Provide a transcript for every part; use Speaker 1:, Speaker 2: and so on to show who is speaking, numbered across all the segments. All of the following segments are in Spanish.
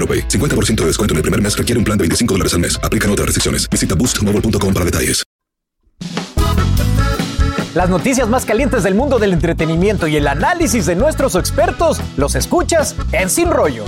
Speaker 1: AroPay. 50% de descuento en el primer mes requiere un plan de 25 dólares al mes. Aplican otras restricciones. Visita boostmobile.com para detalles.
Speaker 2: Las noticias más calientes del mundo del entretenimiento y el análisis de nuestros expertos los escuchas en Sin Rollo.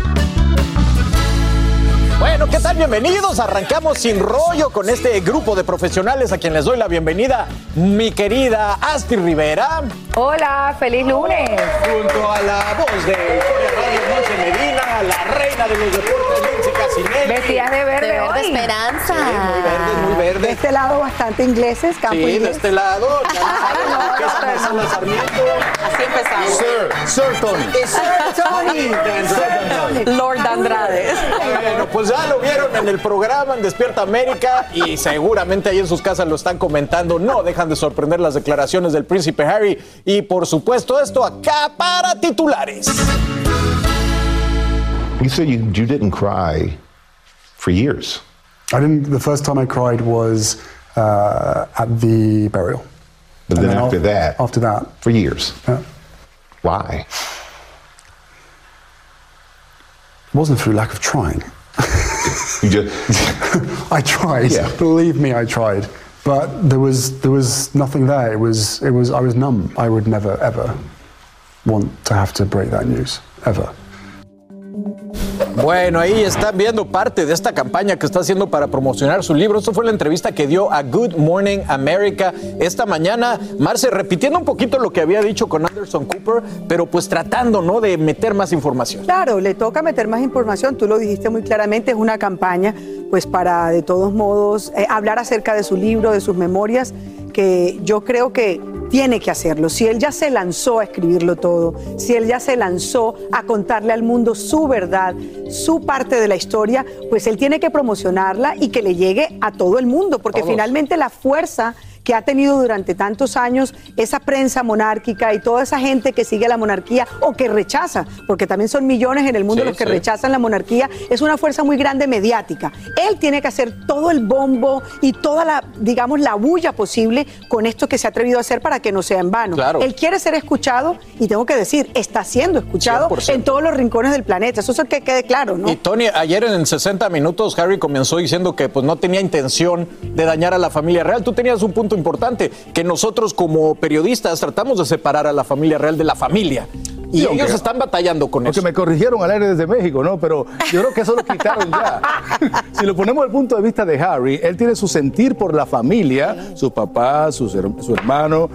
Speaker 2: Bueno, ¿qué tal? Bienvenidos. Arrancamos sin rollo con este grupo de profesionales a quien les doy la bienvenida. Mi querida Asti Rivera.
Speaker 3: Hola, feliz lunes.
Speaker 2: Junto a la voz de Historia Radio Monse Medina, la reina de los deportes, Lindsay Casinelli.
Speaker 3: Vestidas de verde,
Speaker 4: De verde
Speaker 3: hoy.
Speaker 4: esperanza.
Speaker 2: Sí, muy verde, muy verde.
Speaker 5: De este lado bastante ingleses, campo
Speaker 2: Sí, de este lado. Ya saben,
Speaker 3: no,
Speaker 2: Sarmiento.
Speaker 4: Así empezamos.
Speaker 2: Sir, Sir Tony.
Speaker 5: Sir Tony.
Speaker 4: Lord Andrade.
Speaker 2: Bueno, pues ya lo vieron en el programa en Despierta América y seguramente ahí en sus casas lo están comentando. No dejan de sorprender las declaraciones del príncipe Harry y por supuesto esto acá para titulares.
Speaker 6: You said you, you didn't cry for years.
Speaker 7: I didn't. The first time I cried was uh, at the burial.
Speaker 6: But
Speaker 7: And
Speaker 6: then
Speaker 7: then
Speaker 6: after
Speaker 7: af-
Speaker 6: that,
Speaker 7: After that,
Speaker 6: for years.
Speaker 7: yeah.
Speaker 6: Why?
Speaker 7: it wasn't through lack of trying.
Speaker 6: You just
Speaker 7: I tried.
Speaker 6: Yeah.
Speaker 7: Believe me, I tried. But there was there was nothing there. It was it was I was numb. I would never ever want to have to break that news ever.
Speaker 2: Bueno, ahí están viendo parte de esta campaña que está haciendo para promocionar su libro. Esto fue la entrevista que dio a Good Morning America esta mañana. Marce, repitiendo un poquito lo que había dicho con Anderson Cooper, pero pues tratando, ¿no?, de meter más información.
Speaker 5: Claro, le toca meter más información, tú lo dijiste muy claramente, es una campaña pues para de todos modos eh, hablar acerca de su libro, de sus memorias, que yo creo que tiene que hacerlo. Si él ya se lanzó a escribirlo todo, si él ya se lanzó a contarle al mundo su verdad, su parte de la historia, pues él tiene que promocionarla y que le llegue a todo el mundo, porque
Speaker 2: Todos.
Speaker 5: finalmente la fuerza que ha tenido durante tantos años esa prensa monárquica y toda esa gente que sigue la monarquía o que rechaza, porque también son millones en el mundo
Speaker 2: Sí,
Speaker 5: los que
Speaker 2: sí.
Speaker 5: rechazan la monarquía, es una fuerza muy grande mediática. Él tiene que hacer todo el bombo y toda la, digamos, la bulla posible con esto que se ha atrevido a hacer para que no sea en vano.
Speaker 2: Claro.
Speaker 5: Él quiere ser escuchado y tengo que decir, está siendo escuchado
Speaker 2: 100%.
Speaker 5: en todos los rincones del planeta. Eso es el que quede claro, ¿no?
Speaker 2: Y Tony, ayer en 60 minutos Harry comenzó diciendo que pues no tenía intención de dañar a la familia real. Tú tenías un punto importante, que nosotros como periodistas tratamos de separar a la familia real de la familia. Y
Speaker 8: Sí,
Speaker 2: ellos están batallando con
Speaker 8: Porque
Speaker 2: eso.
Speaker 8: me corrigieron al aire desde México, ¿no? Pero yo creo que eso lo quitaron ya. si lo ponemos del punto de vista de Harry, él tiene su sentir por la familia, su papá, su, su hermano,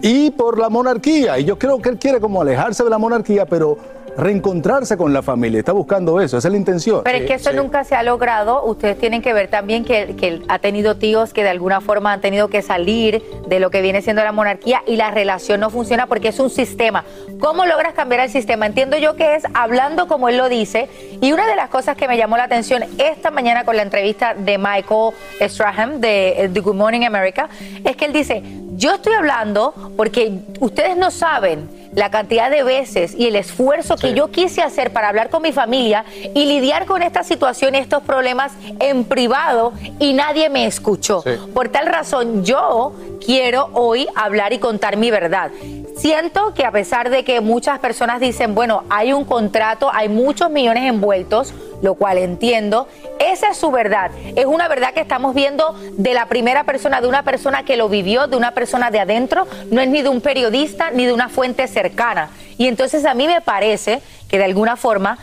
Speaker 8: y por la monarquía. Y yo creo que él quiere como alejarse de la monarquía, pero reencontrarse con la familia. Está buscando eso, esa es la intención.
Speaker 3: Pero es que eso nunca se ha logrado. Ustedes tienen que ver también que, ha tenido tíos que de alguna forma han tenido que salir de lo que viene siendo la monarquía y la relación no funciona porque es un sistema. ¿Cómo logras cambiar el sistema? Entiendo yo que es hablando como él lo dice. Y una de las cosas que me llamó la atención esta mañana con la entrevista de Michael Strahan de, de Good Morning America es que él dice, yo estoy hablando porque ustedes no saben la cantidad de veces y el esfuerzo que yo quise hacer para hablar con mi familia y lidiar con esta situación y estos problemas en privado y nadie me escuchó. Por tal razón, yo quiero hoy hablar y contar mi verdad. Siento que a pesar de que muchas personas dicen, bueno, hay un contrato, hay muchos millones envueltos, lo cual entiendo, esa es su verdad. Es una verdad que estamos viendo de la primera persona, de una persona que lo vivió, de una persona de adentro, no es ni de un periodista ni de una fuente cercana. Y entonces a mí me parece que de alguna forma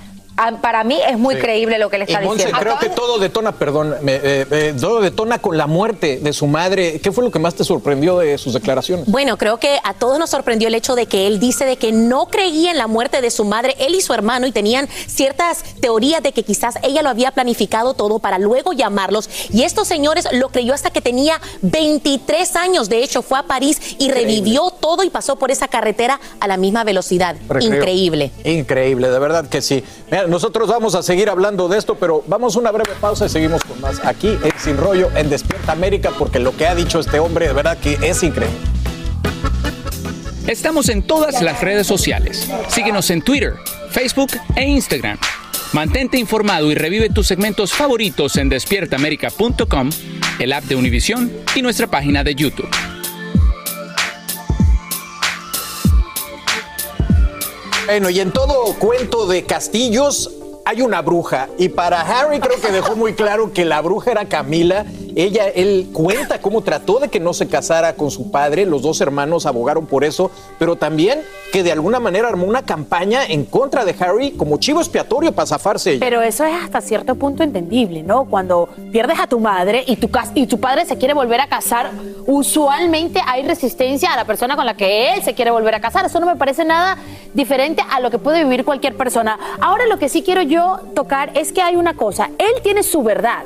Speaker 3: para mí es muy creíble lo que le está
Speaker 2: y Monse,
Speaker 3: diciendo.
Speaker 2: creo que todo detona, perdón, me, eh, eh, todo detona con la muerte de su madre. ¿Qué fue lo que más te sorprendió de sus declaraciones?
Speaker 4: Bueno, creo que a todos nos sorprendió el hecho de que él dice de que no creía en la muerte de su madre, él y su hermano, y tenían ciertas teorías de que quizás ella lo había planificado todo para luego llamarlos. Y estos señores lo creyó hasta que tenía 23 años. De hecho, fue a París y revivió todo y pasó por esa carretera a la misma velocidad. Increíble.
Speaker 2: Increíble, de verdad que sí. Mira, nosotros vamos a seguir hablando de esto, pero vamos a una breve pausa y seguimos con más aquí en Sin Rollo en Despierta América, porque lo que ha dicho este hombre de verdad que es increíble.
Speaker 9: Estamos en todas las redes sociales. Síguenos en Twitter, Facebook e Instagram. Mantente informado y revive tus segmentos favoritos en despiertaamerica.com, el app de Univision y nuestra página de YouTube.
Speaker 2: Bueno, y en todo cuento de castillos hay una bruja. Y para Harry creo que dejó muy claro que la bruja era Camila. Ella, él cuenta cómo trató de que no se casara con su padre. Los dos hermanos abogaron por eso, pero también que de alguna manera armó una campaña en contra de Harry como chivo expiatorio para zafarse.
Speaker 10: Pero eso es hasta cierto punto entendible, ¿no? Cuando pierdes a tu madre y tu, y tu padre se quiere volver a casar, usualmente hay resistencia a la persona con la que él se quiere volver a casar. Eso no me parece nada diferente a lo que puede vivir cualquier persona. Ahora lo que sí quiero yo tocar es que hay una cosa. Él tiene su verdad.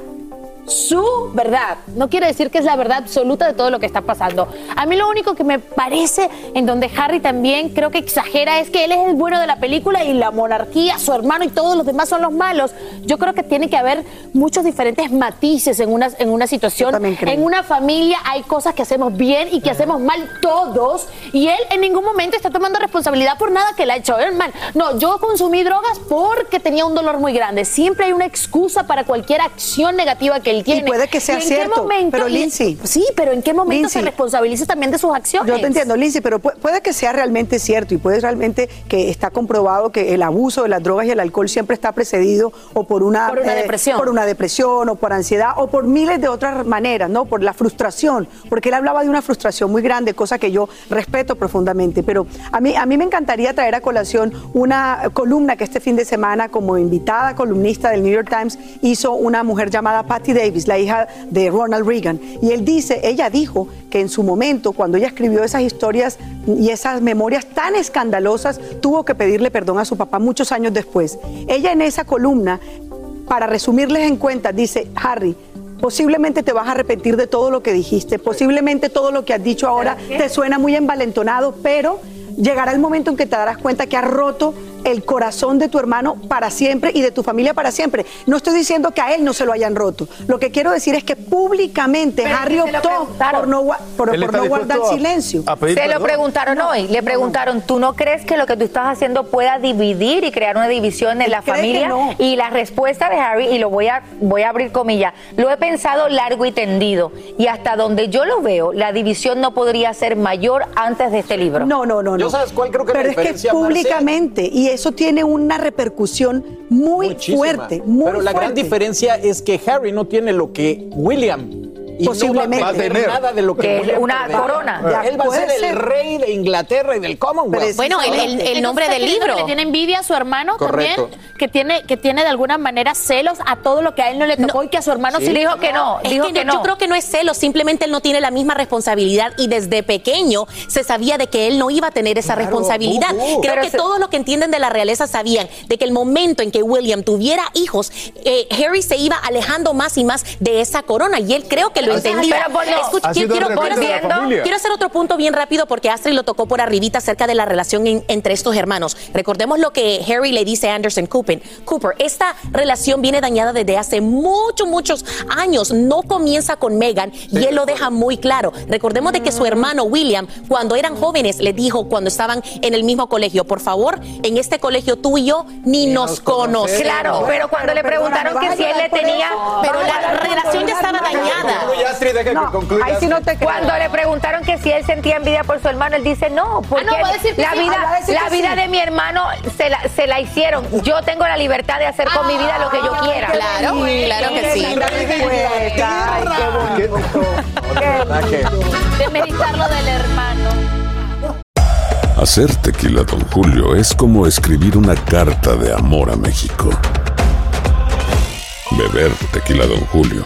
Speaker 10: Su verdad. No quiere decir que es la verdad absoluta de todo lo que está pasando. A mí lo único que me parece en donde Harry también creo que exagera es que él es el bueno de la película y la monarquía, su hermano y todos los demás son los malos. Yo creo que tiene que haber muchos diferentes matices en una, en una situación. En una familia hay cosas que hacemos bien y que hacemos mal todos y él en ningún momento está tomando responsabilidad por nada que le ha hecho él mal. No, yo consumí drogas porque tenía un dolor muy grande. Siempre hay una excusa para cualquier acción negativa que él tiene.
Speaker 5: puede que sea
Speaker 10: ¿Y
Speaker 5: cierto,
Speaker 10: momento,
Speaker 5: pero
Speaker 10: y-
Speaker 5: Lindsay-
Speaker 10: Sí, pero ¿en qué momento se
Speaker 5: Lindsay.
Speaker 10: responsabiliza también de sus acciones?
Speaker 5: Yo te entiendo, Lindsay, pero pu- puede que sea realmente cierto y puede realmente que está comprobado que el abuso de las drogas y el alcohol siempre está precedido o por una, eh,
Speaker 10: Por una depresión.
Speaker 5: por una depresión o por ansiedad o por miles de otras maneras, ¿no? Por la frustración, porque él hablaba de una frustración muy grande, cosa que yo respeto profundamente, pero a mí a mí me encantaría traer a colación una columna que este fin de semana como invitada columnista del New York Times hizo una mujer llamada Patty Davis, la hija de Ronald Reagan, y él dice, ella dijo que en su momento cuando ella escribió esas historias y esas memorias tan escandalosas, tuvo que pedirle perdón a su papá muchos años después. Ella en esa columna para resumirles en cuenta, dice Harry, posiblemente te vas a arrepentir de todo lo que dijiste, posiblemente todo lo que has dicho ahora te suena muy envalentonado, pero llegará el momento en que te darás cuenta que has roto el corazón de tu hermano para siempre y de tu familia para siempre. No estoy diciendo que a él no se lo hayan roto. Lo que quiero decir es que públicamente
Speaker 3: Pero
Speaker 5: Harry optó por no, por- por guardar
Speaker 8: a-
Speaker 5: silencio.
Speaker 8: a
Speaker 3: Se lo preguntaron hoy, le preguntaron, ¿tú no crees que lo que tú estás haciendo pueda dividir y crear una división en la familia?
Speaker 5: no.
Speaker 3: Y la respuesta de Harry, y lo voy a, voy a abrir comillas, lo he pensado largo y tendido, y hasta donde yo lo veo, la división no podría ser mayor antes de este libro.
Speaker 5: No, no, no, no.
Speaker 2: ¿Yo sabes cuál creo que es la
Speaker 5: Pero es que públicamente, y eso tiene una repercusión muy
Speaker 2: Muchísima.
Speaker 5: fuerte, muy
Speaker 2: Pero la gran diferencia es que Harry no tiene lo que William. Y
Speaker 5: Posiblemente.
Speaker 2: no va a perder nada de lo que,
Speaker 3: Que una corona.
Speaker 5: Ya,
Speaker 2: Él va a ser el rey de Inglaterra y del Commonwealth.
Speaker 4: Bueno, el, el- el nombre del
Speaker 10: ¿está diciendo
Speaker 4: libro.
Speaker 10: que Le tiene envidia a su hermano
Speaker 2: Correcto.
Speaker 10: también, que tiene, que tiene de alguna manera celos a todo lo que a él no le tocó y que a su hermano sí,
Speaker 3: Sí.
Speaker 10: le
Speaker 3: Dijo que no,
Speaker 4: Es
Speaker 3: dijo
Speaker 4: que
Speaker 3: que
Speaker 4: no,
Speaker 3: no.
Speaker 4: Yo creo que no es celo, simplemente él no tiene la misma responsabilidad y desde pequeño se sabía de que él no iba a tener esa responsabilidad.
Speaker 2: uh, uh.
Speaker 4: Creo
Speaker 3: Pero
Speaker 4: que
Speaker 3: se-
Speaker 4: todos los que entienden de la realeza sabían de que el momento en que William tuviera hijos, eh, Harry se iba alejando más y más de esa corona y él creo que lo entendía.
Speaker 3: Pero por-
Speaker 4: Escucha,
Speaker 8: Ha sido
Speaker 4: quiero, hacer,
Speaker 8: familia.
Speaker 4: quiero hacer otro punto bien rápido porque Astrid lo tocó por arribita acerca de la relación en- entre estos hermanos. Recordemos lo que Harry le dice a Anderson Cooper. Cooper, esta relación viene dañada desde hace muchos, muchos años. No comienza con Meghan y él lo deja muy claro. Recordemos de que su hermano William, cuando eran jóvenes, le dijo cuando estaban en el mismo colegio, por favor, en este colegio tú y yo ni nos conocemos.
Speaker 3: Claro, pero cuando le preguntaron que si él le tenía.
Speaker 4: Pero la relación ya estaba dañada.
Speaker 2: Concluye, Astrid, deja que concluya.
Speaker 5: ahí sí no te creo.
Speaker 3: Cuando le preguntaron que si él sentía envidia por su hermano, él dice no, porque
Speaker 10: Ah, no, va a decir que
Speaker 3: la
Speaker 10: sí,
Speaker 3: vida,
Speaker 5: decir
Speaker 3: la vida
Speaker 5: sí.
Speaker 3: de mi hermano se la, se la hicieron. Yo tengo la libertad de hacer con mi vida lo que yo quiera.
Speaker 4: Claro, claro que sí.
Speaker 5: Ay, qué bonito.
Speaker 10: De meditar lo del hermano.
Speaker 11: Hacer tequila, Don Julio, es como escribir una carta de amor a México. Beber tequila, Don Julio,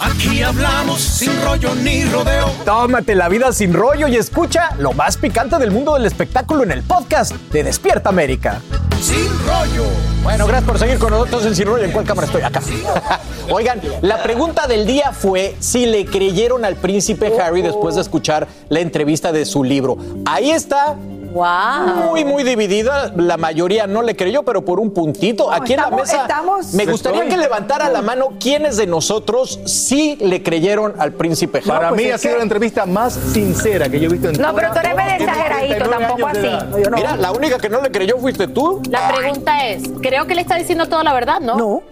Speaker 12: Aquí hablamos sin rollo ni rodeo.
Speaker 2: Tómate la vida sin rollo y escucha lo más picante del mundo del espectáculo en el podcast de Despierta América.
Speaker 12: Sin rollo.
Speaker 2: Bueno, gracias por seguir con nosotros en Sin Rollo. ¿En cuál cámara estoy? Acá. Oigan, la pregunta del día fue si le creyeron al príncipe Harry después de escuchar la entrevista de su libro. Ahí está.
Speaker 3: Wow.
Speaker 2: Muy, muy dividida. La mayoría no le creyó, pero por un puntito. Aquí en la mesa
Speaker 5: estamos-
Speaker 2: me gustaría que levantara la mano quiénes de nosotros sí le creyeron al príncipe Harry.
Speaker 8: Para
Speaker 5: pues
Speaker 8: mí ha sido
Speaker 5: que-
Speaker 8: la entrevista más sincera que yo he visto en
Speaker 3: No, pero tú eres medio exageradito,
Speaker 8: 39
Speaker 3: tampoco así.
Speaker 5: no.
Speaker 2: Mira, la única que no le creyó fuiste tú.
Speaker 10: La pregunta es, creo que le está diciendo toda la verdad, ¿no?
Speaker 5: No.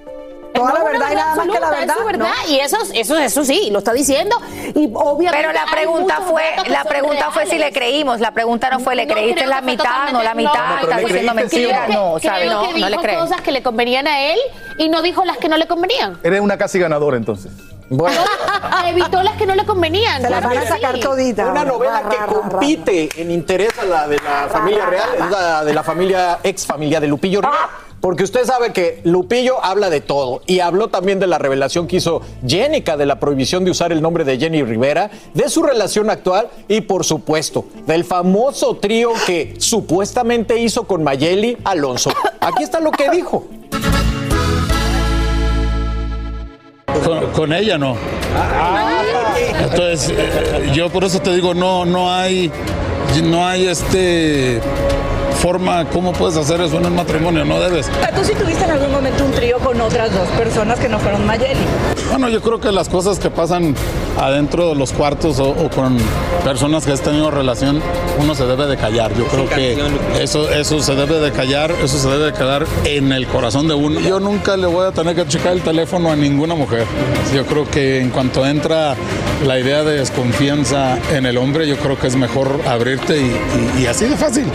Speaker 5: Toda la
Speaker 10: No,
Speaker 5: verdad y nada más que la verdad.
Speaker 10: Es su verdad,
Speaker 5: no.
Speaker 10: y eso, eso, eso sí, lo está diciendo. Y obviamente
Speaker 3: Pero la pregunta fue, la pregunta fue si le creímos. La pregunta no fue, ¿le
Speaker 10: No
Speaker 3: creíste la mitad, no la mitad?
Speaker 10: no,
Speaker 3: Estás diciendo mentiras. No, ¿sabes? No, no le
Speaker 10: cosas que le convenían a él y no dijo las que no le convenían.
Speaker 8: Eres una casi ganadora entonces.
Speaker 2: Bueno.
Speaker 10: Evitó las que no le convenían.
Speaker 5: Se las van a sacar
Speaker 10: sí.
Speaker 5: toditas.
Speaker 2: Una novela que compite en interés a la de la familia real, es la de la familia, ex familia de Lupillo Rivera. Porque usted sabe que Lupillo habla de todo y habló también de la revelación que hizo Jenica de la prohibición de usar el nombre de Jenny Rivera, de su relación actual y por supuesto del famoso trío que supuestamente hizo con Mayeli Alonso. Aquí está lo que dijo.
Speaker 13: Con, con ella no. Entonces, eh, yo por eso te digo, no, no hay, no hay este forma, ¿cómo puedes hacer eso en un matrimonio? No debes.
Speaker 14: ¿Tú sí tuviste en algún momento un trío con otras dos personas que no fueron Mayeli?
Speaker 13: Bueno, yo creo que las cosas que pasan adentro de los cuartos o, o con personas que has tenido relación, uno se debe de callar. Yo creo que eso, eso se debe de callar, eso se debe de quedar en el corazón de uno. Yo nunca le voy a tener que checar el teléfono a ninguna mujer. Yo creo que en cuanto entra la idea de desconfianza en el hombre, yo creo que es mejor abrirte y, y- y así de fácil.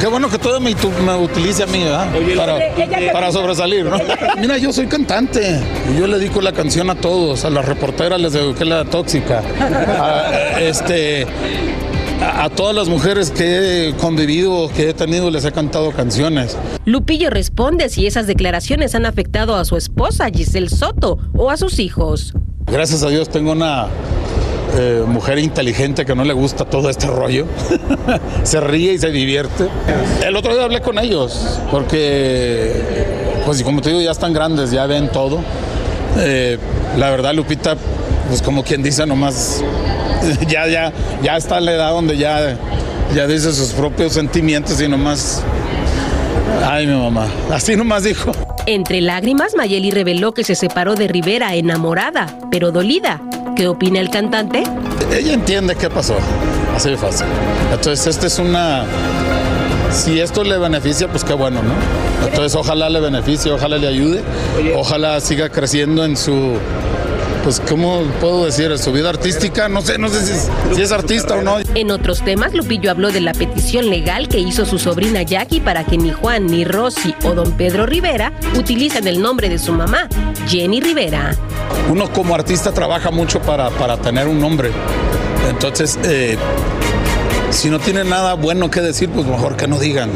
Speaker 13: Qué bueno que todo me, tu- me utilice a mí, ¿verdad? Para, para sobresalir, ¿no? Mira, yo soy cantante. y Yo le dedico la canción a todos. A las reporteras les dediqué la tóxica. A, este, a, a todas las mujeres que he convivido, que he tenido, les he cantado canciones.
Speaker 15: Lupillo responde si esas declaraciones han afectado a su esposa Giselle Soto o a sus hijos.
Speaker 13: Gracias a Dios tengo una eh, mujer inteligente que no le gusta todo este rollo. se ríe y se divierte. El otro día hablé con ellos porque, pues como te digo, ya están grandes, ya ven todo. Eh, la verdad, Lupita, pues como quien dice, nomás ya, ya, ya está la edad donde ya, ya dice sus propios sentimientos y nomás Ay, mi mamá. Así nomás dijo.
Speaker 15: Entre lágrimas, Mayeli reveló que se separó de Rivera enamorada, pero dolida. ¿Qué opina el cantante?
Speaker 13: Ella entiende qué pasó. Así de fácil. Entonces, esta es una. Si esto le beneficia, pues qué bueno, ¿no? Entonces, ojalá le beneficie, ojalá le ayude, ojalá siga creciendo en su. Pues, ¿cómo puedo decir? Su vida artística. No sé, no sé si es, si es artista o no.
Speaker 15: En otros temas, Lupillo habló de la petición legal que hizo su sobrina Jackie para que ni Juan, ni Rosy o don Pedro Rivera utilicen el nombre de su mamá, Jenny Rivera.
Speaker 13: Uno como artista trabaja mucho para, para tener un nombre. Entonces, eh, si no tiene nada bueno que decir, pues mejor que no digan.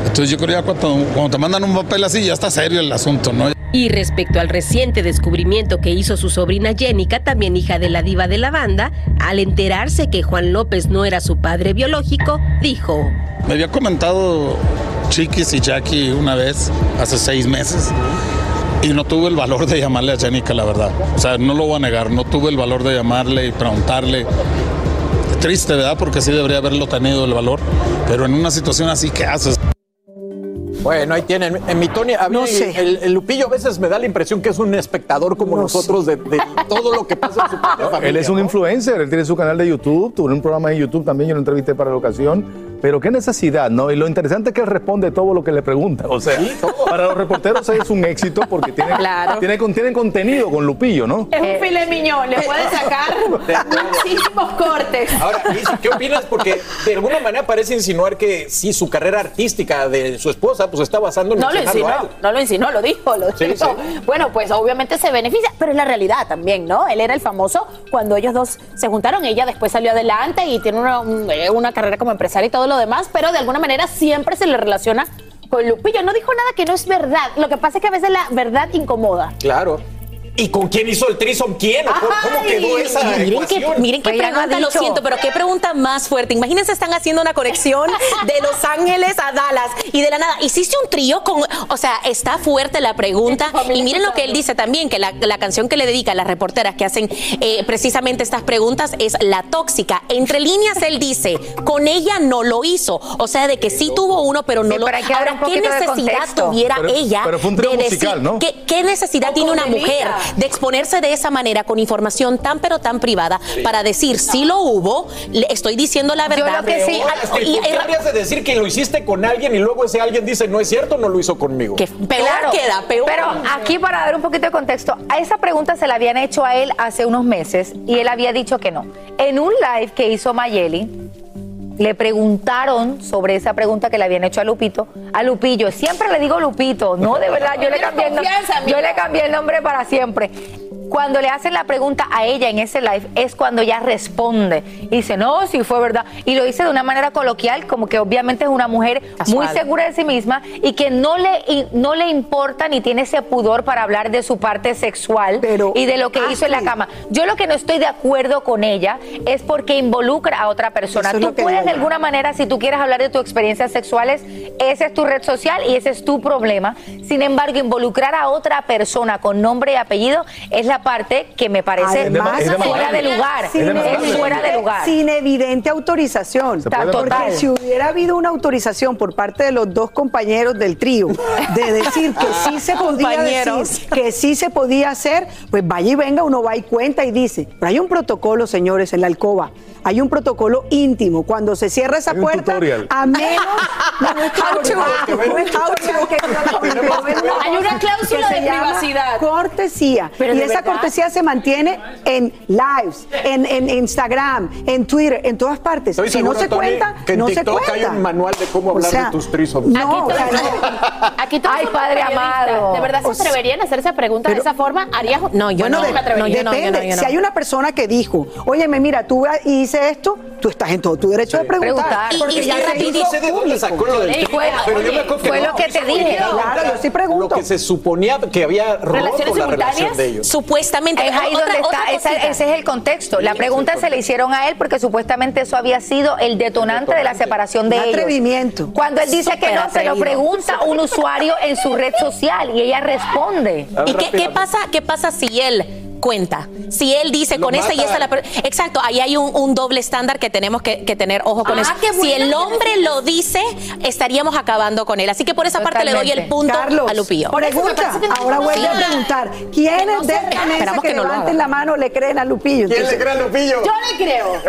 Speaker 13: Entonces yo creo que cuando, cuando te mandan un papel así, ya está serio el asunto, ¿no?
Speaker 15: Y respecto al reciente descubrimiento que hizo su sobrina Jenica, también hija de la diva de la banda, al enterarse que Juan López no era su padre biológico, dijo,
Speaker 13: Me había comentado Chiquis y Jackie una vez, hace seis meses, y no tuve el valor de llamarle a Jenica, la verdad. O sea, no lo voy a negar, no tuve el valor de llamarle y preguntarle. Triste, ¿verdad? Porque sí debería haberlo tenido el valor, pero en una situación así, ¿qué haces?
Speaker 2: Bueno, ahí tienen. En mi Tony, a mí el, el Lupillo a veces me da la impresión que es un espectador como nosotros de, de todo lo que pasa en su propia familia.
Speaker 8: Él es un influencer, él tiene su canal de YouTube, tuvo un programa en YouTube también, yo lo entrevisté para la ocasión. Pero qué necesidad, ¿no? Y lo interesante es que él responde todo lo que le pregunta. O sea, para los reporteros es un éxito porque tiene,
Speaker 10: Claro.
Speaker 8: tienen contenido con Lupillo, ¿no?
Speaker 10: Es un filet miñón, le puede sacar muchísimos cortes.
Speaker 2: Ahora, ¿qué opinas? Porque de alguna manera parece insinuar que sí, su carrera artística de su esposa pues está basando en
Speaker 10: No lo
Speaker 2: a
Speaker 10: insinuó,
Speaker 2: él.
Speaker 10: no lo insinuó, lo dijo, lo
Speaker 2: Sí,
Speaker 10: dijo. Bueno, pues obviamente se beneficia, pero es la realidad también, ¿no? Él era el famoso cuando ellos dos se juntaron, ella después salió adelante y tiene una, un- eh, una carrera como empresaria y todo lo demás, pero de alguna manera siempre se le relaciona con Lupillo. No dijo nada que no es verdad. Lo que pasa es que a veces la verdad incomoda.
Speaker 2: Claro. ¿Y con quién hizo el trison? ¿Quién? ¿O ¿Cómo, cómo quedó esa
Speaker 4: Miren miren qué
Speaker 3: Pues
Speaker 4: pregunta, lo siento, pero qué pregunta más fuerte. Imagínense, están haciendo una conexión de Los Ángeles a Dallas y de la nada. Hiciste un trío con. O sea, está fuerte la pregunta. Y miren lo que él dice también: que la, la canción que le dedica a las reporteras que hacen eh, precisamente estas preguntas es La Tóxica. Entre líneas, él dice: con ella no lo hizo. O sea, de que sí tuvo uno, pero no
Speaker 3: Sí,
Speaker 4: lo Ahora, ¿qué necesidad tuviera
Speaker 8: Pero-
Speaker 4: ella
Speaker 8: pero fue un trío
Speaker 4: de decir.
Speaker 8: musical, ¿no?
Speaker 4: ¿qué, qué necesidad
Speaker 10: O
Speaker 4: tiene una mujer. De exponerse de esa manera con información tan pero tan privada para decir si lo hubo, le estoy diciendo la verdad.
Speaker 3: lo que sí-
Speaker 4: y-
Speaker 2: ¿Por qué
Speaker 4: y-
Speaker 2: habrías de decir que lo hiciste con alguien y luego ese alguien dice no es cierto, no lo hizo conmigo?
Speaker 4: que peor
Speaker 3: Claro,
Speaker 4: queda, peor.
Speaker 3: Pero aquí para dar un poquito de contexto, a esa pregunta se la habían hecho a él hace unos meses y él había dicho que no. En un live que hizo Mayeli, le preguntaron sobre esa pregunta que le habían hecho a Lupito, a Lupillo. Siempre le digo Lupito, no de verdad, yo le cambié el Yo le cambié el nombre para siempre. Cuando le hacen la pregunta a ella en ese live es cuando ella responde y dice, no, sí fue verdad. Y lo dice de una manera coloquial, como que obviamente es una mujer muy segura de sí misma y que no le, y no le importa ni tiene ese pudor para hablar de su parte sexual
Speaker 5: Pero,
Speaker 3: y de lo que hizo en la cama. Yo lo que no estoy de acuerdo con ella es porque involucra a otra persona.
Speaker 5: Eso
Speaker 3: Tú puedes de alguna manera, si tú quieres hablar de tus experiencias sexuales, esa es tu red social y ese es tu problema. Sin embargo, involucrar a otra persona con nombre y apellido es la parte que me parece
Speaker 5: Además,
Speaker 8: Es
Speaker 3: fuera de lugar.
Speaker 5: sin,
Speaker 8: Es demasiado.
Speaker 3: Es fuera de lugar.
Speaker 5: sin evidente autorización. Porque
Speaker 3: total.
Speaker 5: si hubiera habido una autorización por parte de los dos compañeros del trío de decir que sí se podía decir, que sí se podía hacer, pues vaya y venga, uno va y cuenta y dice, pero hay un protocolo, señores, en la alcoba. Hay un protocolo íntimo. Cuando se cierra esa puerta,
Speaker 8: tutorial.
Speaker 5: a menos. No, no es.
Speaker 10: Hay una cláusula de privacidad.
Speaker 5: Cortesía.
Speaker 10: Pero
Speaker 5: y esa
Speaker 10: verdad.
Speaker 5: cortesía se mantiene en lives, en, en Instagram, en Twitter, en todas partes.
Speaker 2: Estoy
Speaker 5: si no se
Speaker 2: Tony,
Speaker 5: cuenta,
Speaker 2: que en
Speaker 5: no se cuenta.
Speaker 2: hay un manual de cómo
Speaker 5: O
Speaker 2: hablar
Speaker 5: sea,
Speaker 2: de tus trisoms.
Speaker 5: No,
Speaker 10: Aquí
Speaker 5: o sea,
Speaker 10: todos-
Speaker 5: no.
Speaker 10: Aquí todos
Speaker 3: Ay, padre amado.
Speaker 10: ¿De verdad
Speaker 5: O
Speaker 10: se atreverían a hacer esa pregunta de esa forma? ¿Harías?
Speaker 4: No, yo no.
Speaker 10: me atrevería.
Speaker 5: depende. Si hay una persona que dijo, óyeme, mira, tú hice esto, tú estás en todo tu derecho de preguntar.
Speaker 3: Preguntar.
Speaker 4: Y-
Speaker 5: Porque
Speaker 4: y-
Speaker 5: ya
Speaker 4: y
Speaker 5: se
Speaker 4: rapidito,
Speaker 5: hizo
Speaker 2: No sé de dónde sacó lo del
Speaker 10: fue-
Speaker 2: pero yo me acuerdo que
Speaker 3: fue
Speaker 2: no,
Speaker 3: lo que te dije.
Speaker 5: Claro, yo sí pregunto.
Speaker 2: Lo que se suponía que había roto
Speaker 10: ¿Relaciones
Speaker 2: la relación de ellos.
Speaker 4: Supuestamente.
Speaker 3: Es ahí
Speaker 4: Otra-
Speaker 3: donde
Speaker 4: otra
Speaker 3: está, esa- ese es el contexto. La pregunta se le hicieron a él porque supuestamente eso había sido el detonante de la separación de ellos.
Speaker 5: atrevimiento.
Speaker 3: Cuando él dice que no, se lo pregunta un usuario en su red social y ella responde.
Speaker 4: ¿Y qué, qué pasa, qué pasa si él cuenta. Si él dice
Speaker 2: Lo
Speaker 4: con esta y esta la Exacto, ahí hay un, un doble estándar que tenemos que, que tener ojo con
Speaker 10: Ah,
Speaker 4: eso.
Speaker 10: qué
Speaker 4: Si el hombre lo dice, estaríamos acabando con él. Así que por esa parte le doy el punto
Speaker 5: Carlos,
Speaker 4: a Lupillo.
Speaker 5: Pregunta, ahora vuelve a preguntar. ¿Quiénes de esta mesa
Speaker 4: Esperamos
Speaker 5: que,
Speaker 4: que no lo
Speaker 5: levanten la mano le creen a Lupillo?
Speaker 2: ¿Quién le cree a Lupillo?
Speaker 10: Yo le creo.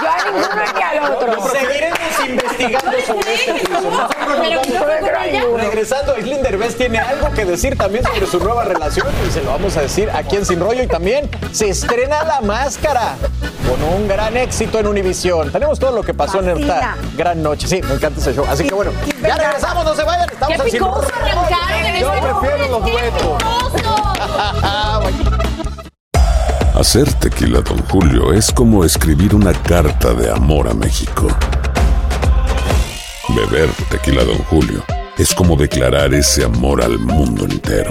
Speaker 3: Yo a ninguno ni al otro.
Speaker 2: Seguiremos investigando sobre este caso.
Speaker 10: No.
Speaker 2: Regresando, Aislinn Derbez tiene algo que decir también sobre su nueva relación y se lo vamos a decir aquí en Sin Rollo y también se estrena La Máscara con un gran éxito en Univisión. Tenemos todo lo que pasó en esta gran noche. Sí, me encanta ese show. Así que bueno, ya regresamos, no se vayan, estamos
Speaker 10: Qué
Speaker 2: en Sin
Speaker 10: picoso
Speaker 2: Rollo.
Speaker 10: arrancaron en
Speaker 8: Yo
Speaker 10: este
Speaker 8: prefiero los duetos.
Speaker 11: Hacer tequila, Don Julio, es como escribir una carta de amor a México. Beber tequila, Don Julio, es como declarar ese amor al mundo entero.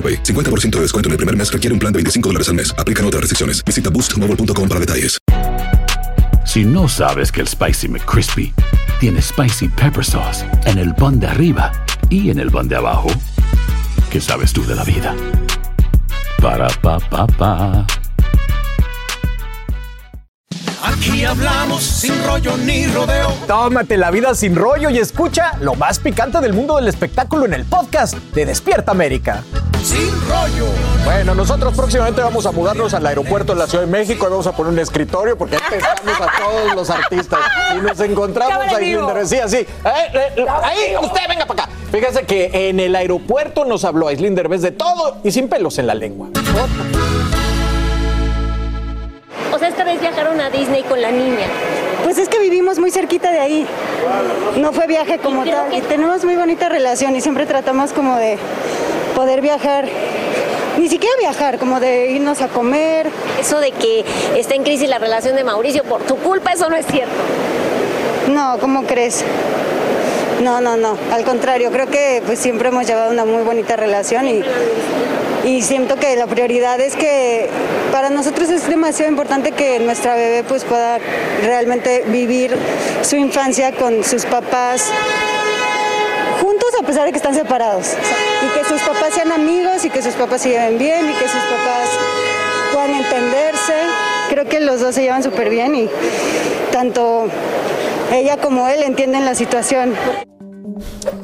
Speaker 1: AroPay. 50% de descuento en el primer mes requiere un plan de 25 dólares al mes. Aplican otras restricciones. Visita boostmobile.com para detalles.
Speaker 16: Si no sabes que el Spicy McCrispy tiene Spicy Pepper Sauce en el pan de arriba y en el pan de abajo, ¿qué sabes tú de la vida? Para, pa, pa, pa.
Speaker 12: Aquí hablamos sin rollo ni rodeo.
Speaker 2: Tómate la vida sin rollo y escucha lo más picante del mundo del espectáculo en el podcast de Despierta América.
Speaker 12: Sin rollo.
Speaker 2: Bueno, nosotros próximamente vamos a mudarnos al aeropuerto de la Ciudad de México y vamos a poner un escritorio porque ahí pescamos a todos los artistas y nos encontramos ahí. Sí, así. Eh, eh, ahí, usted venga para acá. Fíjese que en el aeropuerto nos habló Aislinn Derbez de todo y sin pelos en la lengua.
Speaker 17: O sea, esta vez viajaron a Disney con la niña.
Speaker 18: Pues es que vivimos muy cerquita de ahí. No fue viaje como tal. Y tenemos muy bonita relación y siempre tratamos como de poder viajar. Ni siquiera viajar, como de irnos a comer.
Speaker 17: Eso de que está en crisis la relación de Mauricio por tu culpa, eso no es cierto.
Speaker 18: No, ¿cómo crees? No, no, no. Al contrario, creo que pues siempre hemos llevado una muy bonita relación y, y siento que la prioridad es que para nosotros es demasiado importante que nuestra bebé pues pueda realmente vivir su infancia con sus papás a pesar de que están separados y que sus papás sean amigos y que sus papás se lleven bien y que sus papás puedan entenderse. Creo que los dos se llevan súper bien y tanto ella como él entienden la situación.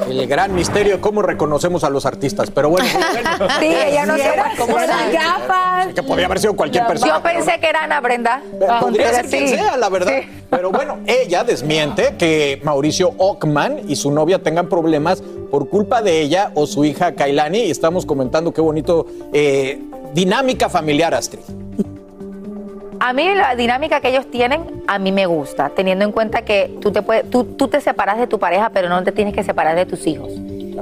Speaker 2: El gran misterio de cómo reconocemos a los artistas. Pero bueno, bueno.
Speaker 3: Sí, ella no
Speaker 5: Sí,
Speaker 3: sabe cómo
Speaker 10: Con las
Speaker 3: sabe.
Speaker 10: gafas.
Speaker 2: que podría haber sido cualquier persona.
Speaker 3: Yo pensé que era Ana Brenda.
Speaker 2: Podría
Speaker 3: Pero
Speaker 2: ser quien
Speaker 3: sí.
Speaker 2: sea, la verdad.
Speaker 3: Sí.
Speaker 2: Pero bueno, ella desmiente que Mauricio Ockman y su novia tengan problemas por culpa de ella o su hija Kailani. Y estamos comentando qué bonito eh, dinámica familiar, Astrid.
Speaker 3: A mí la dinámica que ellos tienen, a mí me gusta, teniendo en cuenta que tú te, tú, tú te separas de tu pareja, pero no te tienes que separar de tus hijos.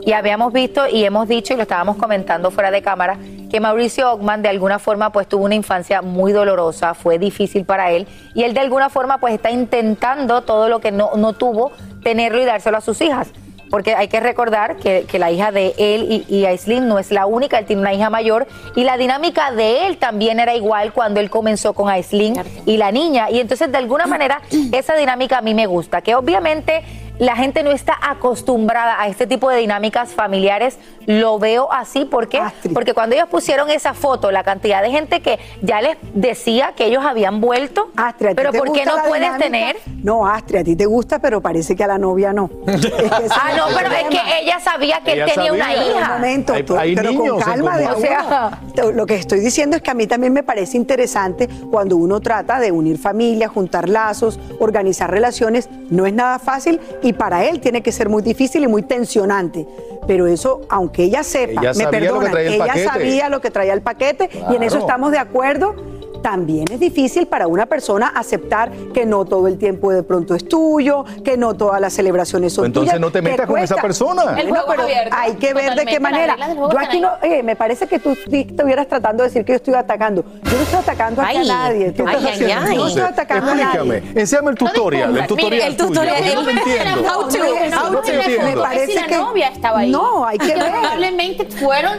Speaker 3: Y habíamos visto y hemos dicho y lo estábamos comentando fuera de cámara que Mauricio Ockman de alguna forma pues tuvo una infancia muy dolorosa, fue difícil para él y él de alguna forma pues está intentando todo lo que no, no tuvo, tenerlo y dárselo a sus hijas. Porque hay que recordar que, que la hija de él y, y Aislinn no es la única, él tiene una hija mayor y la dinámica de él también era igual cuando él comenzó con Aislinn y la niña. Y entonces de alguna manera esa dinámica a mí me gusta, que obviamente la gente no está acostumbrada a este tipo de dinámicas familiares. Lo veo así, ¿por qué? Porque cuando ellos pusieron esa foto, la cantidad de gente que ya les decía que ellos habían vuelto,
Speaker 5: Astrid, ¿a ti
Speaker 3: pero
Speaker 5: te
Speaker 3: ¿por qué
Speaker 5: gusta
Speaker 3: no
Speaker 5: la
Speaker 3: puedes
Speaker 5: dinámica?
Speaker 3: tener?
Speaker 5: No, Astrid, a ti te gusta, pero parece que a la novia no. Es que ese
Speaker 3: Ah, no, pero es que ella sabía que
Speaker 8: Ella
Speaker 3: él tenía una hija.
Speaker 5: Un momento,
Speaker 8: Hay-
Speaker 5: tú-
Speaker 8: hay
Speaker 5: pero
Speaker 8: niños
Speaker 5: con calma de.
Speaker 3: O sea-.
Speaker 5: Lo que estoy diciendo es que a mí también me parece interesante cuando uno trata de unir familias, juntar lazos, organizar relaciones. No es nada fácil y para él tiene que ser muy difícil y muy tensionante. Pero eso, aunque ella sepa,
Speaker 8: Ella
Speaker 5: me
Speaker 8: el
Speaker 5: ella sabía lo que traía el paquete y en eso
Speaker 8: Claro.
Speaker 5: estamos de acuerdo. También es difícil para una persona aceptar que no todo el tiempo de pronto es tuyo, que no todas las celebraciones son
Speaker 8: Entonces
Speaker 5: tuyas.
Speaker 8: no te metas con esa persona.
Speaker 5: El juego
Speaker 8: abierto.
Speaker 5: hay que ver de qué manera. Yo aquí no, oye, me parece que tú estuvieras tratando de decir que yo estoy atacando. Yo no estoy atacando
Speaker 8: Ay.
Speaker 5: a nadie.
Speaker 8: ¿Qué
Speaker 5: Tú
Speaker 8: estás
Speaker 5: estás
Speaker 8: haciendo
Speaker 5: haciendo- No
Speaker 8: entonces?
Speaker 5: estoy atacando a
Speaker 8: Explícame.
Speaker 5: nadie.
Speaker 8: Enséñame el tutorial, el tutorial
Speaker 5: Mire, el
Speaker 8: tuyo,
Speaker 5: tutorial,
Speaker 8: no No
Speaker 5: to.
Speaker 8: te
Speaker 5: Me
Speaker 8: entiendo.
Speaker 5: parece
Speaker 10: si la
Speaker 5: que-
Speaker 10: novia estaba ahí.
Speaker 5: No, hay que
Speaker 10: Y
Speaker 5: ver.
Speaker 10: Probablemente fueron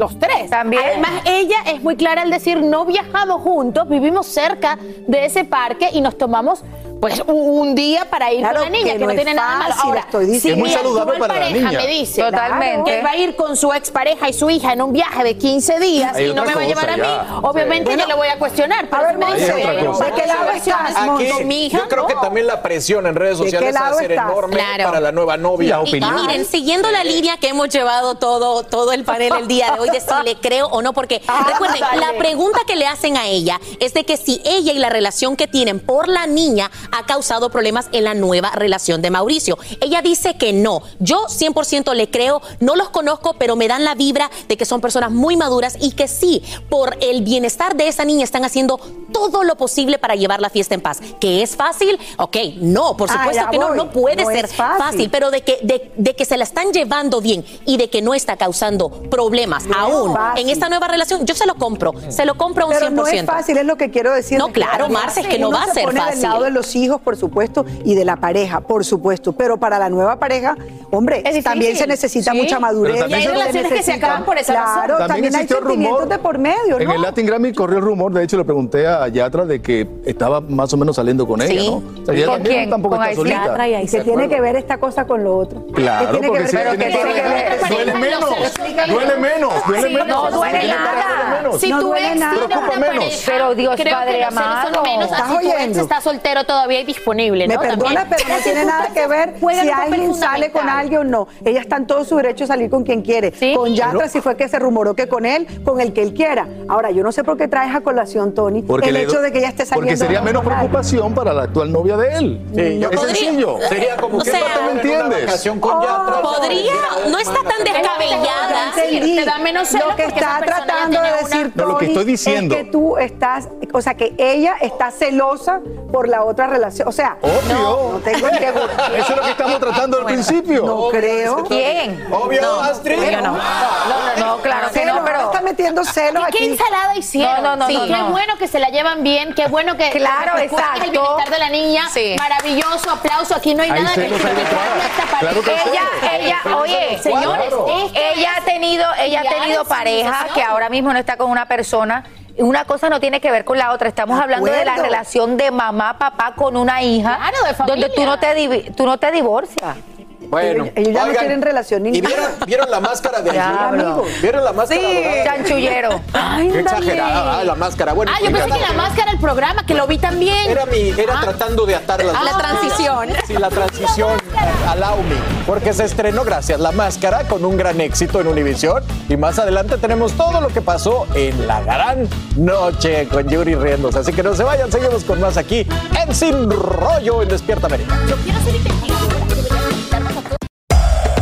Speaker 10: los tres. También. Además, ella es muy clara al decir, no viajamos juntos, vivimos cerca de ese parque y nos tomamos pues un, día para ir
Speaker 5: Claro
Speaker 10: con la niña,
Speaker 5: que
Speaker 10: que,
Speaker 5: no
Speaker 10: no, tiene nada malo. Ahora,
Speaker 5: estoy diciendo.
Speaker 10: si
Speaker 5: Es muy
Speaker 10: mi
Speaker 5: saludable para la niña.
Speaker 10: me dice
Speaker 3: Totalmente.
Speaker 10: que va a ir con su expareja y su hija en un viaje de 15 días
Speaker 2: Hay
Speaker 10: y no me va a llevar a mí, obviamente
Speaker 2: Sí.
Speaker 10: yo le voy a cuestionar. Pero si me
Speaker 2: Hay
Speaker 10: dice. ¿de qué lado estás?
Speaker 2: Aquí,
Speaker 10: Con mi hija,
Speaker 2: yo creo que también la presión en redes
Speaker 5: ¿De qué
Speaker 2: sociales va a ser
Speaker 5: estás?
Speaker 2: enorme
Speaker 4: Claro.
Speaker 2: para la nueva novia.
Speaker 4: Y, y miren, siguiendo la línea que hemos llevado todo, todo el panel el día de hoy, de si le creo o no, porque recuerden,
Speaker 5: dale.
Speaker 4: la pregunta que le hacen a ella es de que si ella y la relación que tienen por la niña ha causado problemas en la nueva relación de Mauricio. Ella dice que no. Yo 100% le creo, no los conozco, pero me dan la vibra de que son personas muy maduras y que sí, por el bienestar de esa niña están haciendo todo lo posible para llevar la fiesta en paz. ¿Que es fácil? Ok, no, por supuesto que no,
Speaker 5: voy.
Speaker 4: no puede
Speaker 5: No
Speaker 4: ser
Speaker 5: fácil.
Speaker 4: fácil, pero de que, de, de que se la están llevando bien y de que no está causando problemas
Speaker 5: No
Speaker 4: aún en esta nueva relación, yo se lo compro, se lo compro a un
Speaker 5: Pero
Speaker 4: 100%.
Speaker 5: no es fácil, es lo que quiero decir.
Speaker 4: No, claro, Marce, es que no va a
Speaker 5: se
Speaker 4: ser fácil.
Speaker 5: del lado de los hijos, por supuesto, y de la pareja, por supuesto. Pero para la nueva pareja, hombre, también se necesita
Speaker 10: Sí.
Speaker 5: mucha madurez.
Speaker 8: Pero también
Speaker 10: Y hay
Speaker 8: se-
Speaker 10: relaciones que se acaban por esa razón.
Speaker 5: Claro, también, hay sentimientos de por medio,
Speaker 8: En el Latin Grammy corrió el rumor, de hecho le pregunté a Yatra de que estaba más o menos saliendo con ella, ¿no? O sea, ella
Speaker 3: ¿Con
Speaker 8: también
Speaker 3: quién?
Speaker 8: tampoco
Speaker 3: ¿Con
Speaker 8: está solita.
Speaker 5: Y que
Speaker 8: ¿De
Speaker 5: tiene que ver esta cosa con lo otro.
Speaker 8: Claro,
Speaker 5: tiene
Speaker 8: porque
Speaker 5: que ver,
Speaker 8: sí,
Speaker 5: pero
Speaker 8: tiene
Speaker 5: que tiene que
Speaker 8: ver. Duele menos, duele menos, duele menos.
Speaker 10: no duele nada. Si
Speaker 5: duele
Speaker 10: ex
Speaker 5: nada.
Speaker 10: tiene una pareja,
Speaker 3: Pero Dios Padre amado.
Speaker 5: ¿Estás oyendo?
Speaker 10: está soltero todavía disponible,
Speaker 5: Me
Speaker 10: ¿no?
Speaker 5: perdona,
Speaker 10: También.
Speaker 5: pero no tiene nada que ver si alguien sale con alguien o no. Ella está en todo su derecho a salir con quien quiere. Con Yatra, si fue que se rumoró que con él, con el que él quiera. Ahora, yo no sé por qué traes a colación, Tony,
Speaker 8: Porque
Speaker 5: el
Speaker 8: le-
Speaker 5: hecho de que ella esté saliendo.
Speaker 8: Porque sería menos preocupación para la actual novia de él.
Speaker 2: Sí, yo
Speaker 8: es
Speaker 2: podría-
Speaker 8: sencillo.
Speaker 2: Sería como
Speaker 4: O
Speaker 2: que
Speaker 4: sea,
Speaker 2: no
Speaker 8: ¿me entiendes?
Speaker 2: con Yatra.
Speaker 4: Podría, no está tan descabellada.
Speaker 10: Te da menos
Speaker 5: Lo que está tratando de decir
Speaker 8: No, lo que
Speaker 5: Tony,
Speaker 8: estoy diciendo.
Speaker 5: es que tú estás, o sea, que ella está celosa por la otra relación. O sea,
Speaker 8: Obvio.
Speaker 5: no, no tengo ni que
Speaker 8: Eso es lo que estamos tratando al principio.
Speaker 5: No creo.
Speaker 3: ¿Quién?
Speaker 2: Obvio, Astrid.
Speaker 3: Yo no. No, no, no, claro que no, pero.
Speaker 5: está metiendo celos
Speaker 10: ¿Y qué
Speaker 5: aquí.
Speaker 10: ensalada hicieron?
Speaker 3: No, no, no,
Speaker 10: Sí,
Speaker 3: no,
Speaker 10: Qué
Speaker 3: no.
Speaker 10: bueno que se la llevan bien, qué bueno que
Speaker 3: Claro,
Speaker 10: que el
Speaker 3: exacto.
Speaker 10: bienestar de la niña.
Speaker 3: Sí.
Speaker 10: Maravilloso, aplauso. Aquí no hay
Speaker 8: Hay
Speaker 10: nada que
Speaker 8: celos detrás.
Speaker 10: esta pareja.
Speaker 8: Claro que sí.
Speaker 3: Ella, ella, oye,
Speaker 10: Señores, esto
Speaker 3: ella ha
Speaker 10: es
Speaker 3: tenido, ella ha tenido
Speaker 10: en
Speaker 3: pareja
Speaker 10: civilización.
Speaker 3: que ahora mismo no está con una persona. Una cosa no tiene que ver con la otra. Estamos
Speaker 5: De
Speaker 3: hablando de la relación de mamá, papá con una hija.
Speaker 10: Claro, de familia.
Speaker 3: Donde tú no te, tú no te divorcias.
Speaker 2: Bueno,
Speaker 5: Ellos- ellos ya no tienen relación
Speaker 2: ¿Y vieron, vieron la máscara de amigos? ¿Vieron la máscara?
Speaker 3: Sí,
Speaker 2: dorada?
Speaker 3: chanchullero.
Speaker 10: Ay,
Speaker 2: Qué exagerada ah, la máscara. Bueno,
Speaker 10: Ah, yo pensé
Speaker 2: oigan,
Speaker 10: que la máscara el programa, que lo vi también.
Speaker 2: Era mi, era
Speaker 10: Ah.
Speaker 2: tratando de atar las
Speaker 4: La transición.
Speaker 2: Sí, la transición al Aumi, porque se estrenó gracias la máscara con un gran éxito en Univisión y más adelante tenemos todo lo que pasó en la gran noche con Yuri riéndose, así que no se vayan, seguimos con más aquí en Sin Rollo en Despierta América.
Speaker 10: Yo quiero ser investigadora.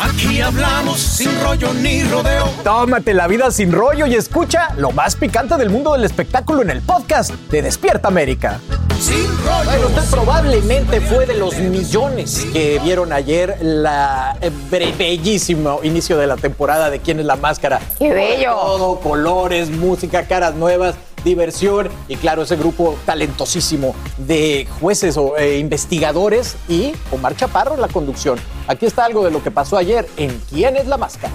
Speaker 12: Aquí hablamos sin rollo ni rodeo.
Speaker 2: Tómate la vida sin rollo y escucha lo más picante del mundo del espectáculo en el podcast de Despierta América.
Speaker 12: Sin rollo.
Speaker 2: Bueno, usted probablemente fue de los millones que vieron ayer la eh, bellísimo inicio de la temporada de ¿Quién es la máscara?
Speaker 3: ¡Qué bello!
Speaker 2: Todo, colores, música, caras nuevas, diversión y claro, ese grupo talentosísimo de jueces o eh, investigadores y Omar Chaparro en la conducción. Aquí está algo de lo que pasó ayer en ¿Quién es la máscara?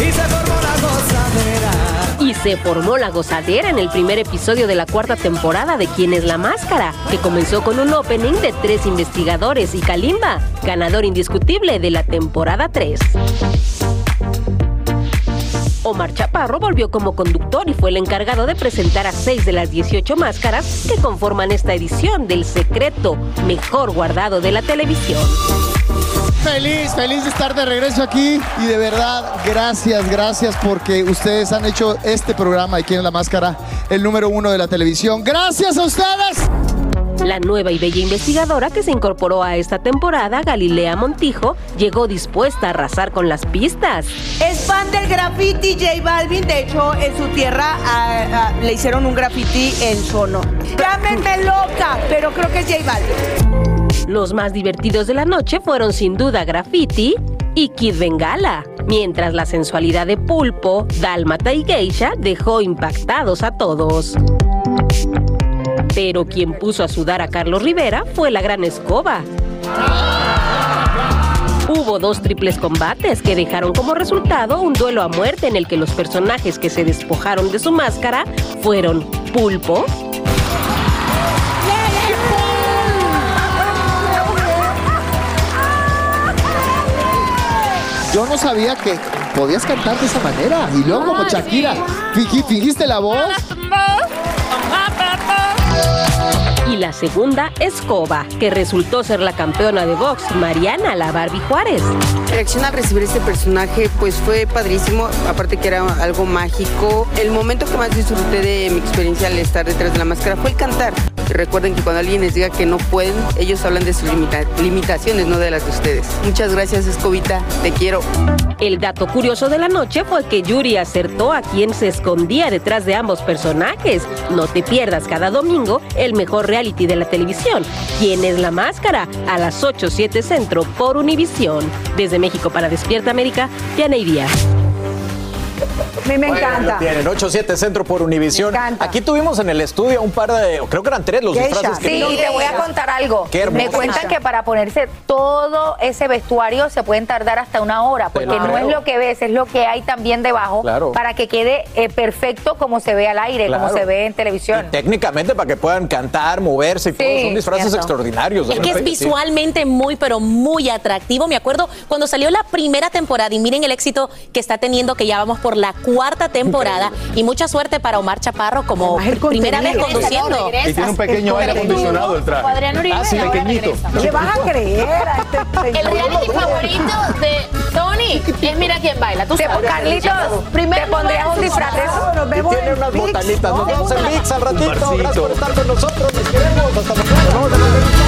Speaker 12: Y se formó la gozadera.
Speaker 15: Y se formó la gozadera en el primer episodio de la cuarta temporada de ¿Quién es la máscara? Que comenzó con un opening de tres investigadores y Kalimba, ganador indiscutible de la temporada 3. Omar Chaparro volvió como conductor y fue el encargado de presentar a seis de las 18 máscaras que conforman esta edición del secreto mejor guardado de la televisión.
Speaker 19: Feliz, feliz de estar de regreso aquí y de verdad, gracias, gracias porque ustedes han hecho este programa Quién es la Máscara el número uno de la televisión. Gracias a ustedes.
Speaker 15: La nueva y bella investigadora que se incorporó a esta temporada, Galilea Montijo, llegó dispuesta a arrasar con las pistas.
Speaker 20: Es fan del graffiti J Balvin. De hecho, en su tierra le hicieron un graffiti en su honor. Llámenme loca, pero creo que es J Balvin.
Speaker 15: Los más divertidos de la noche fueron sin duda Graffiti y Kid Bengala, mientras la sensualidad de Pulpo, Dálmata y Geisha dejó impactados a todos. Pero quien puso a sudar a Carlos Rivera fue la gran escoba. Hubo dos triples combates que dejaron como resultado un duelo a muerte en el que los personajes que se despojaron de su máscara fueron Pulpo,
Speaker 19: Yo no sabía que podías cantar de esa manera y luego como Shakira, fingi- fingiste la voz.
Speaker 15: Y la segunda Escoba, que resultó ser la campeona de box, Mariana La Barbie Juárez.
Speaker 21: La reacción al recibir este personaje pues fue padrísimo, aparte que era algo mágico. El momento que más disfruté de mi experiencia al estar detrás de la máscara fue el cantar. Recuerden que cuando alguien les diga que no pueden, ellos hablan de sus limita- limitaciones, no de las de ustedes. Muchas gracias Escobita, te quiero.
Speaker 15: El dato curioso de la noche fue que Yuri acertó a quien se escondía detrás de ambos personajes. No te pierdas cada domingo el mejor reality de la televisión. ¿Quién es la máscara? A las 8, 7 Centro por Univisión. Desde México para Despierta América, Diana Díaz.
Speaker 5: A mí me
Speaker 2: Bueno,
Speaker 5: encanta.
Speaker 2: Tienen 8-7 Centro por Univisión. Aquí tuvimos en el estudio un par de, creo que eran tres los disfraces que
Speaker 3: Sí, te voy a contar algo.
Speaker 2: Qué hermoso.
Speaker 3: Me cuentan que para ponerse todo ese vestuario se pueden tardar hasta una hora, porque
Speaker 2: Claro.
Speaker 3: no es lo que ves, es lo que hay también debajo
Speaker 2: Claro.
Speaker 3: para que quede eh, perfecto como se ve al aire, como se ve en televisión.
Speaker 2: Técnicamente para que puedan cantar, moverse y todo.
Speaker 3: Sí,
Speaker 2: Son disfraces
Speaker 3: cierto.
Speaker 2: extraordinarios.
Speaker 4: Es que es
Speaker 2: Sí.
Speaker 4: visualmente muy, pero muy atractivo. Me acuerdo cuando salió la primera temporada y miren el éxito que está teniendo, que ya vamos por la cuarta temporada. Y mucha suerte para Omar Chaparro como primera vez conduciendo.
Speaker 8: Y tiene un pequeño aire acondicionado el traje.
Speaker 10: Adrián Uribe,
Speaker 8: Ah, sí, pequeñito.
Speaker 5: ¿Qué vas a creer a este
Speaker 10: El reality favorito de Tony es Mira quién baila. Tú sabes.
Speaker 3: Carlitos,
Speaker 10: Primer
Speaker 3: ¿te pondrías un disfraz de eso?
Speaker 10: corazón.
Speaker 5: Nos vemos
Speaker 2: tiene
Speaker 5: en
Speaker 2: unas botanitas. Nos
Speaker 5: ¿no?
Speaker 2: vemos en VIX al ratito. Gracias por estar con nosotros. Nos queremos. Hasta mañana.